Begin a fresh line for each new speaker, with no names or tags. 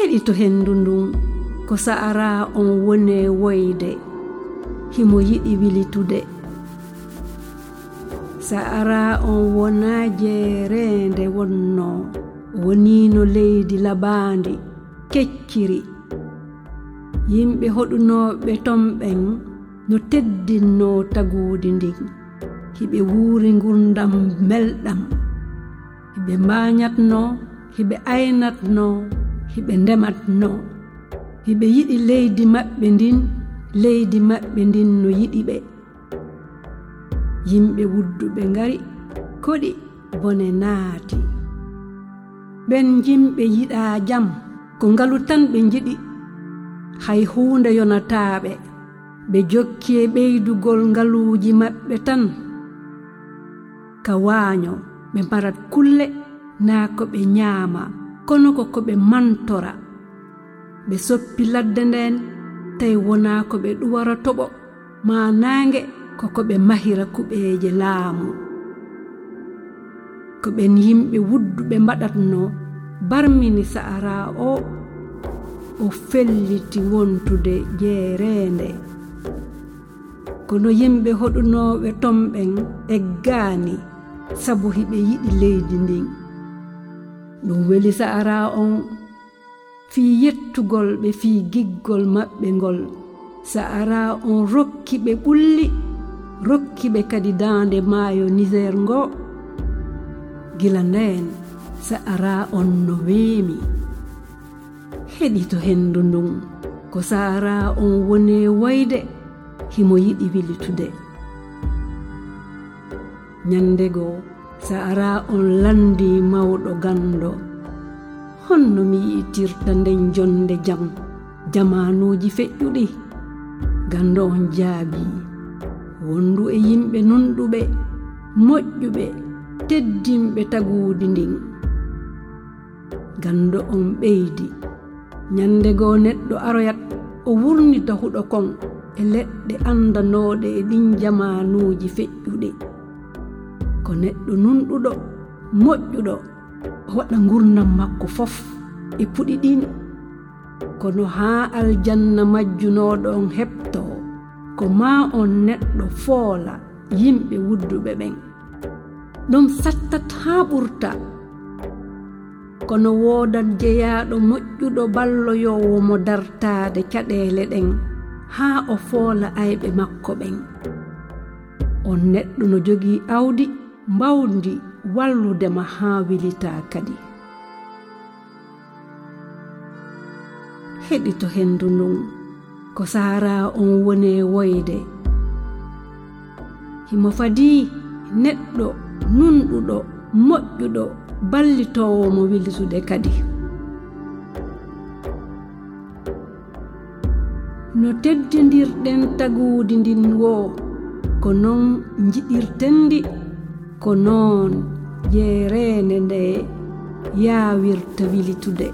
heɗito hendu ndun ko sa'ara on wone woyde himo yiɗi wilitude. Sa'ara on wona jeerende wonno wonino leydi labandi kecciri. Yimɓe hoɗunoɓe tomɓen no teddinno tagudi ndin hiɓe wuuri gurdam melɗam hiɓe mbañatno hiɓe aynatno. hiɓe ndematno hiɓe yiɗi leydi maɓɓe ndin leydi maɓɓe ndin no yiɗi ɓe. Yimɓe wudduɓe ngari koɗi bone naati. Ɓen jimɓe yiɗa jam ko ngalu tan ɓe jiɗi hay huunde yonataaɓe ɓe jokki e ɓeydugol ngaluuji maɓɓe tan. Ka waaño ɓe marat kulle naa ko ɓe nyaama. kono ko ko ɓe mantora. Ɓe soppi ladde nden tawi wona ko ɓe ɗuwara toɓo ma naange koko ɓe mahira kuɓeeje laamu. Ko ɓen yimɓe wudduɓe mbaɗatno barmini sa'ara o o felliti wontude jeereende. Kono yimɓe hoɗunooɓe tomɓen eggaani sabu hiɓe yiɗi leydi ndin. ɗum weli sa'ara on. Fii yettugol ɓe fii giggol maɓɓe ngol. Sa'ara on rokki ɓe ɓulli rokki ɓe kadi daande maayo niger ngo. Gila ndeen sa'ara on no weemi. Heɗi to henndu ndun ko sa'ara on woni wayde himo yiɗi wilitude nyandego saara on landi mawɗo gando honno mi yi'itirta nden jonde jam jamanuji feƴƴuɗi. Gando on jaabi wondu e yimɓe nunɗuɓe moƴƴuɓe teddinɓe tagudi ndin. Gando on ɓeydi nyannde neɗɗo aroyat o wurnita huɗo kon e leɗɗe andanoɗe e ɗin jamanuji feƴƴuɗe ko neɗɗo nunɗuɗo moƴƴuɗo waɗa gurnam makko fof e puɗi ɗin kono haa aljanna majjunoɗon heɓto ko ma on neɗɗo foola yimɓe wudduɓe ɓen. Ɗum sattat haa ɓurta. Kono woodat jeyaaɗo moƴƴuɗo balloyowo mo dartaade caɗeele ɗen haa o foola ayɓe makko ɓen. On neɗɗo no jogii awdi mbawdi walludema haa wilita kadi heɗi to hendu ndun ko saara on woni e woyde. Himo fadi neɗɗo nunɗuɗo moƴƴuɗo ballitowo mo wilitude kadi. No teddidirɗen taguudi ndin wo ko non jiɗirten ndi. ko noon yeereende nde yaawirta wilitude.